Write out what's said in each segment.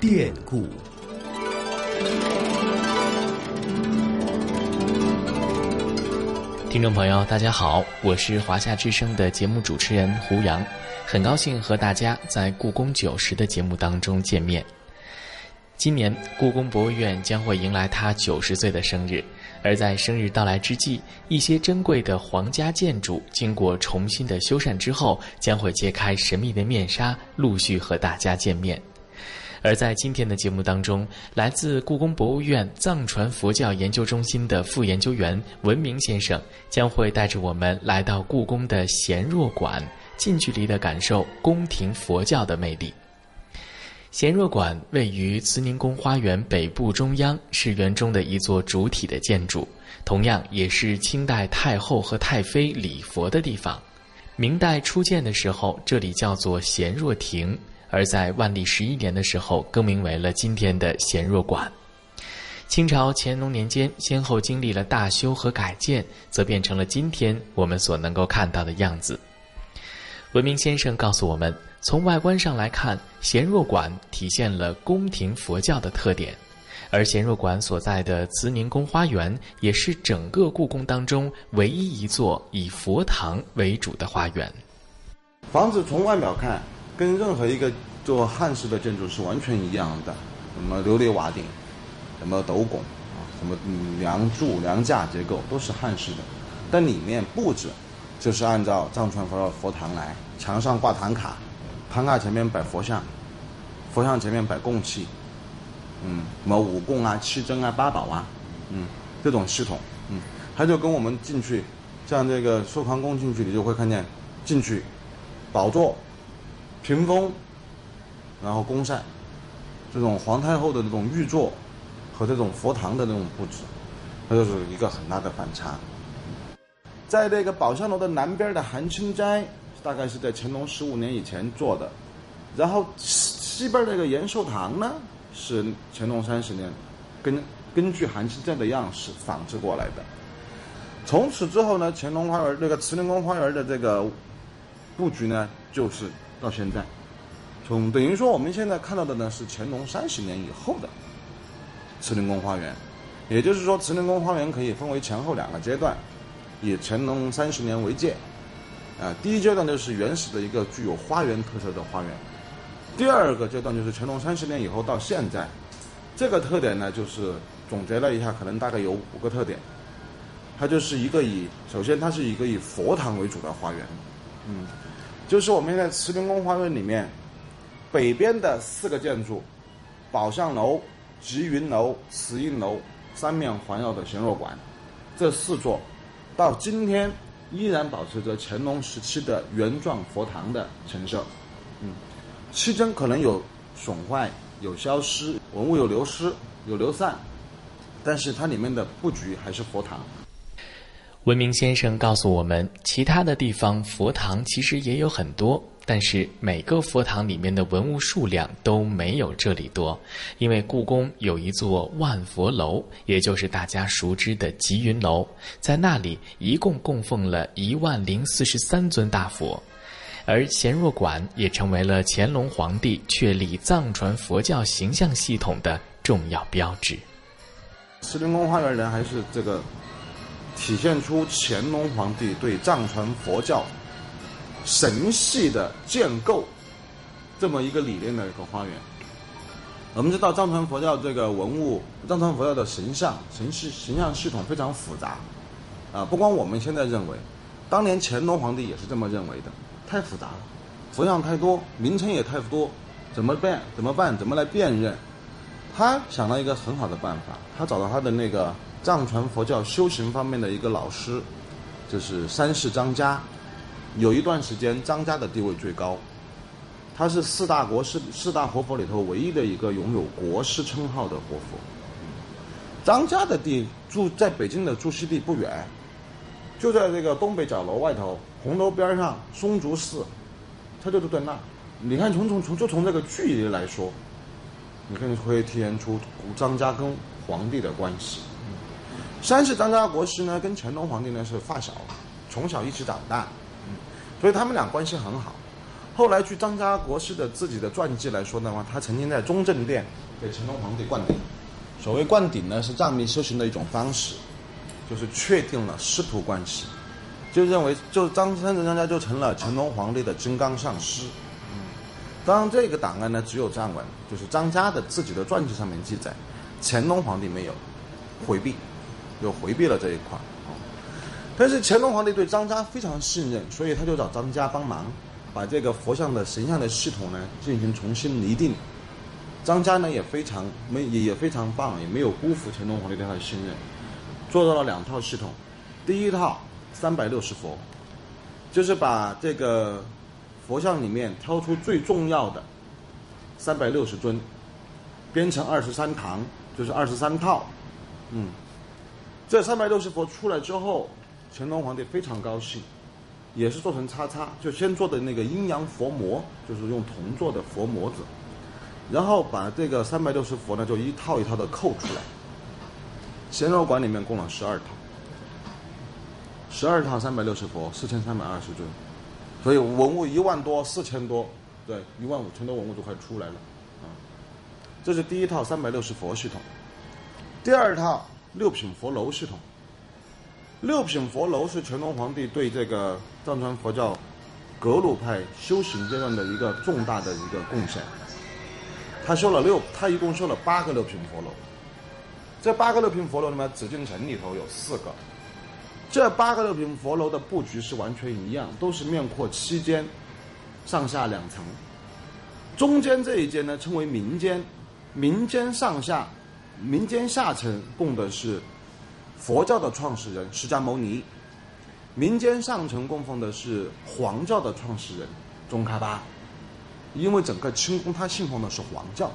典故。听众朋友，大家好，我是华夏之声的节目主持人胡杨，很高兴和大家在故宫九十的节目当中见面。今年，故宫博物院将会迎来它九十岁的生日。而在生日到来之际，一些珍贵的皇家建筑经过重新的修缮之后，将会揭开神秘的面纱，陆续和大家见面。而在今天的节目当中，来自故宫博物院藏传佛教研究中心的副研究员文明先生，将会带着我们来到故宫的贤若馆，近距离的感受宫廷佛教的魅力。贤若馆位于慈宁宫花园北部中央，是园中的一座主体的建筑，同样也是清代太后和太妃礼佛的地方。明代初建的时候，这里叫做贤若亭，而在万历十一年的时候，更名为了今天的贤若馆。清朝乾隆年间，先后经历了大修和改建，则变成了今天我们所能够看到的样子。文明先生告诉我们，从外观上来看，贤若馆体现了宫廷佛教的特点，而贤若馆所在的慈宁宫花园也是整个故宫当中唯一一座以佛堂为主的花园。房子从外表看，跟任何一个做汉式的建筑是完全一样的，什么琉璃瓦顶，什么斗拱啊，什么梁柱、梁架结构都是汉式的，但里面布置。就是按照藏传佛教佛堂来，墙上挂唐卡，唐卡前面摆佛像，佛像前面摆供器，嗯，什么五供啊、七珍啊、八宝啊，嗯，这种系统，嗯，它就跟我们进去，像这个寿康宫进去，你就会看见进去，宝座、屏风，然后宫扇，这种皇太后的这种御座和这种佛堂的这种布置，它就是一个很大的反差。在那个宝相楼的南边的含清斋，大概是在乾隆十五年以前做的，然后西边那个延寿堂呢，是乾隆三十年，根根据含清斋的样式仿制过来的。从此之后呢，乾隆花园那个慈宁宫花园的这个布局呢，就是到现在，从等于说我们现在看到的呢是乾隆三十年以后的慈宁宫花园，也就是说慈宁宫花园可以分为前后两个阶段。以乾隆三十年为界，啊，第一阶段就是原始的一个具有花园特色的花园，第二个阶段就是乾隆三十年以后到现在，这个特点呢，就是总结了一下，可能大概有五个特点，它就是一个以首先它是一个以佛堂为主的花园，嗯，就是我们现在慈宁宫花园里面北边的四个建筑，宝相楼、吉云楼、慈印楼三面环绕的贤若馆，这四座。到今天依然保持着乾隆时期的原状佛堂的陈设，嗯，期间可能有损坏、有消失、文物有流失、有流散，但是它里面的布局还是佛堂。文明先生告诉我们，其他的地方佛堂其实也有很多。但是每个佛堂里面的文物数量都没有这里多，因为故宫有一座万佛楼，也就是大家熟知的吉云楼，在那里一共供奉了一万零四十三尊大佛，而贤若馆也成为了乾隆皇帝确立藏传佛教形象系统的重要标志。慈宁宫花园人还是这个体现出乾隆皇帝对藏传佛教。神系的建构，这么一个理念的一个花园。我们知道藏传佛教这个文物，藏传佛教的神像、神系形象系统非常复杂，啊，不光我们现在认为，当年乾隆皇帝也是这么认为的，太复杂了，佛像太多，名称也太多，怎么办？怎么办？怎么来辨认？他想到一个很好的办法，他找到他的那个藏传佛教修行方面的一个老师，就是三世张家。有一段时间，张家的地位最高，他是四大国师、四大活佛里头唯一的一个拥有国师称号的活佛。张家的地住在北京的住西地不远，就在这个东北角楼外头，红楼边上松竹寺，他就住在那。你看，从从从就从这个距离来说，你看可以体现出张家跟皇帝的关系。三世张家国师呢，跟乾隆皇帝呢是发小，从小一起长大。所以他们俩关系很好。后来据张家国师的自己的传记来说的话，他曾经在中正殿给乾隆皇帝灌顶。所谓灌顶呢，是藏密修行的一种方式，就是确定了师徒关系，就认为就张三子张家就成了乾隆皇帝的金刚上师。当然这个档案呢只有藏文，就是张家的自己的传记上面记载，乾隆皇帝没有回避，又回避了这一块。但是乾隆皇帝对张家非常信任，所以他就找张家帮忙。把这个佛像的神像的系统呢进行重新拟定，张家呢也非常没也也非常棒，也没有辜负乾隆皇帝对他的信任，做到了两套系统。第一套三百六十佛，就是把这个佛像里面挑出最重要的三百六十尊，编成二十三堂，就是二十三套。嗯，这三百六十佛出来之后，乾隆皇帝非常高兴。也是做成叉叉，就先做的那个阴阳佛模，就是用铜做的佛模子，然后把这个三百六十佛呢，就一套一套的扣出来。贤肉馆里面供了十二套，十二套三百六十佛，四千三百二十尊，所以文物一万多，四千多，对，一万五千多文物就快出来了，啊，这是第一套三百六十佛系统，第二套六品佛楼系统。六品佛楼是乾隆皇帝对这个藏传佛教格鲁派修行阶段的一个重大的一个贡献。他修了六，他一共修了八个六品佛楼。这八个六品佛楼里面，紫禁城里头有四个。这八个六品佛楼的布局是完全一样，都是面阔七间，上下两层。中间这一间呢称为民间，民间上下，民间下层供的是。佛教的创始人释迦牟尼，民间上层供奉的是黄教的创始人宗喀巴，因为整个清宫他信奉的是黄教，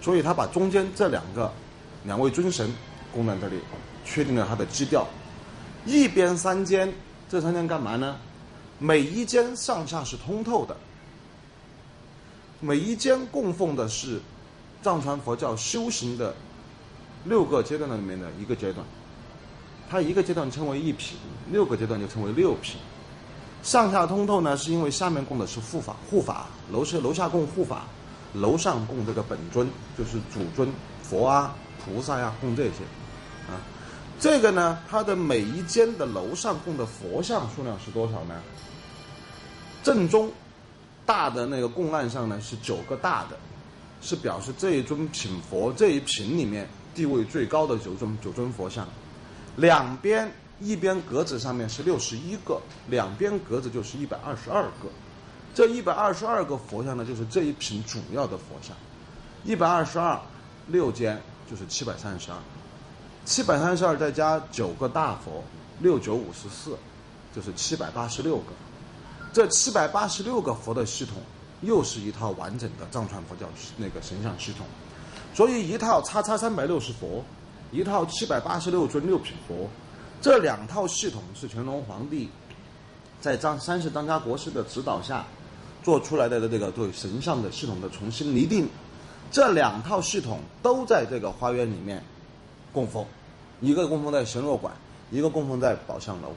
所以他把中间这两个两位尊神供在这里，确定了他的基调。一边三间，这三间干嘛呢？每一间上下是通透的，每一间供奉的是藏传佛教修行的六个阶段的里面的一个阶段。它一个阶段称为一品，六个阶段就称为六品。上下通透呢，是因为下面供的是护法，护法楼是楼下供护法，楼上供这个本尊，就是主尊佛啊、菩萨呀，供这些啊。这个呢，它的每一间的楼上供的佛像数量是多少呢？正中大的那个供案上呢是九个大的，是表示这一尊品佛这一品里面地位最高的九尊九尊佛像。两边一边格子上面是六十一个，两边格子就是一百二十二个。这一百二十二个佛像呢，就是这一品主要的佛像。一百二十二六间就是七百三十二，七百三十二再加九个大佛，六九五十四，就是七百八十六个。这七百八十六个佛的系统，又是一套完整的藏传佛教那个神像系统。所以一套叉叉三百六十佛。一套七百八十六尊六品佛，这两套系统是乾隆皇帝在张三世张家国师的指导下做出来的这个对神像的系统的重新拟定。这两套系统都在这个花园里面供奉，一个供奉在神若馆，一个供奉在宝相楼。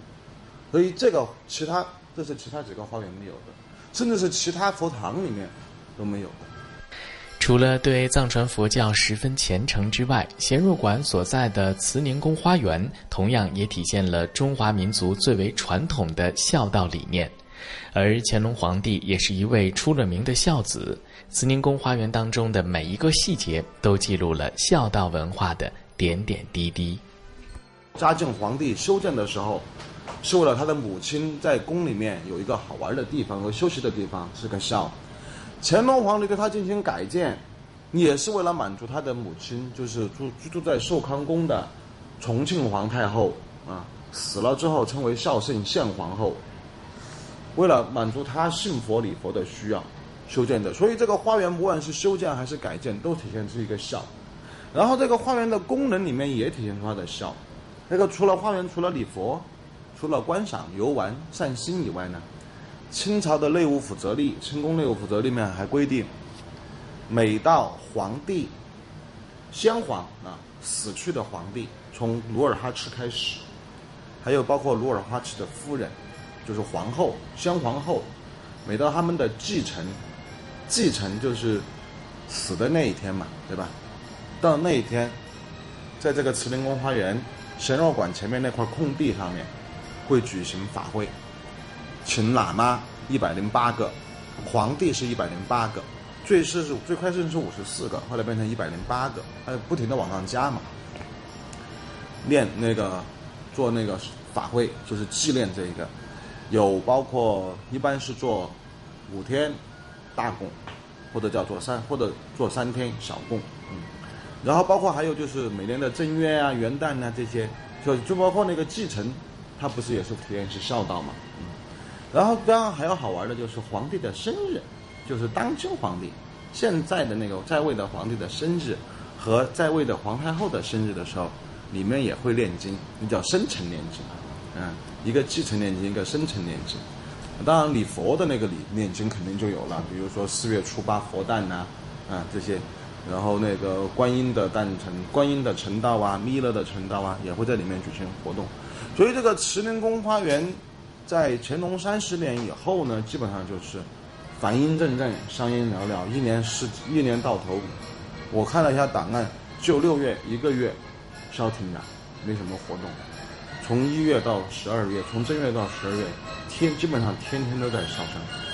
所以这个其他这是其他几个花园没有的，甚至是其他佛堂里面都没有的。除了对藏传佛教十分虔诚之外，贤若馆所在的慈宁宫花园同样也体现了中华民族最为传统的孝道理念。而乾隆皇帝也是一位出了名的孝子，慈宁宫花园当中的每一个细节都记录了孝道文化的点点滴滴。嘉靖皇帝修建的时候，是为了他的母亲在宫里面有一个好玩的地方和休息的地方，是个孝。乾隆皇帝对他进行改建，也是为了满足他的母亲，就是住居住在寿康宫的重庆皇太后啊，死了之后称为孝圣献皇后，为了满足他信佛礼佛的需要修建的。所以这个花园不管是修建还是改建，都体现出一个孝。然后这个花园的功能里面也体现出它的孝。那个除了花园，除了礼佛，除了观赏游玩散心以外呢？清朝的内务府则例，清宫内务府则例里面还规定，每到皇帝先皇啊死去的皇帝，从努尔哈赤开始，还有包括努尔哈赤的夫人，就是皇后先皇后，每到他们的继承、继承就是死的那一天嘛，对吧？到那一天，在这个慈宁宫花园神若馆前面那块空地上面，会举行法会，请喇嘛一百零八个，皇帝是一百零八个，最是最开始是五十四个，后来变成一百零八个，还不停的往上加嘛。练那个做那个法会，就是祭奠这一个，有包括一般是做五天大供，或者叫做三或者做三天小供，嗯。然后包括还有就是每年的正月啊、元旦啊这些，就就包括那个继承，它不是也是体验是孝道嘛，然后当然还有好玩的就是皇帝的生日，就是当今皇帝现在的那个在位的皇帝的生日和在位的皇太后的生日的时候，里面也会念经，那叫生辰念经，嗯，一个继承念经，一个生辰念经。当然礼佛的那个礼念经肯定就有了，比如说四月初八佛诞呐，啊这些。然后那个观音的诞辰、观音的成道啊、弥勒的成道啊，也会在里面举行活动。所以这个慈宁宫花园，在乾隆三十年以后呢，基本上就是繁音阵阵、香烟袅袅，一年是一年到头。我看了一下档案，就六月一个月消停了，没什么活动。从一月到十二月，从正月到十二月，天基本上天天都在烧香。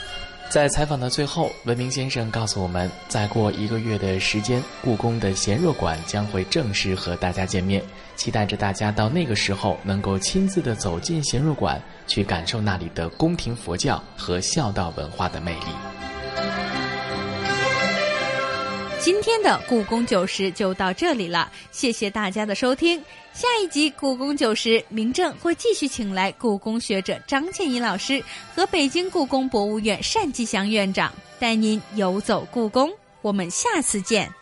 在采访的最后，文明先生告诉我们，再过一个月的时间，故宫的贤若馆将会正式和大家见面，期待着大家到那个时候能够亲自的走进贤若馆，去感受那里的宫廷佛教和孝道文化的魅力。今天的故宫九十就到这里了，谢谢大家的收听。下一集故宫九十，明正会继续请来故宫学者张建怡老师和北京故宫博物院单霁翔院长，带您游走故宫。我们下次见。